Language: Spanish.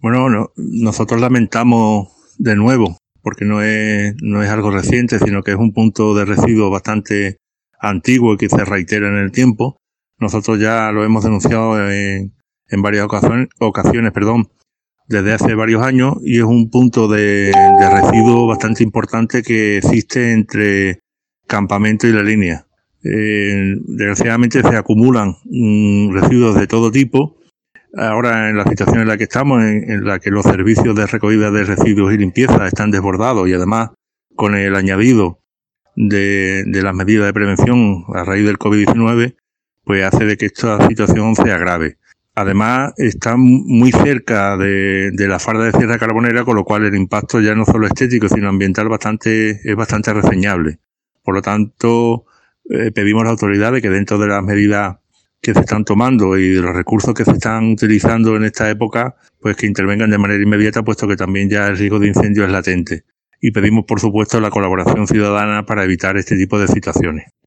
Bueno, nosotros lamentamos de nuevo, porque no es, no es algo reciente, sino que es un punto de residuo bastante antiguo y que se reitera en el tiempo. Nosotros ya lo hemos denunciado en, en varias ocasiones, ocasiones perdón, desde hace varios años y es un punto de, de residuo bastante importante que existe entre campamento y la línea. Eh, desgraciadamente se acumulan mm, residuos de todo tipo. Ahora en la situación en la que estamos, en, la que los servicios de recogida de residuos y limpieza están desbordados y además con el añadido de, las medidas de prevención a raíz del COVID-19, pues hace de que esta situación sea grave. Además, está muy cerca de, de, la farda de Sierra Carbonera, con lo cual el impacto ya no solo estético, sino ambiental bastante, es bastante reseñable. Por lo tanto, eh, pedimos a las autoridades que dentro de las medidas que se están tomando y los recursos que se están utilizando en esta época, pues que intervengan de manera inmediata, puesto que también ya el riesgo de incendio es latente. Y pedimos, por supuesto, la colaboración ciudadana para evitar este tipo de situaciones.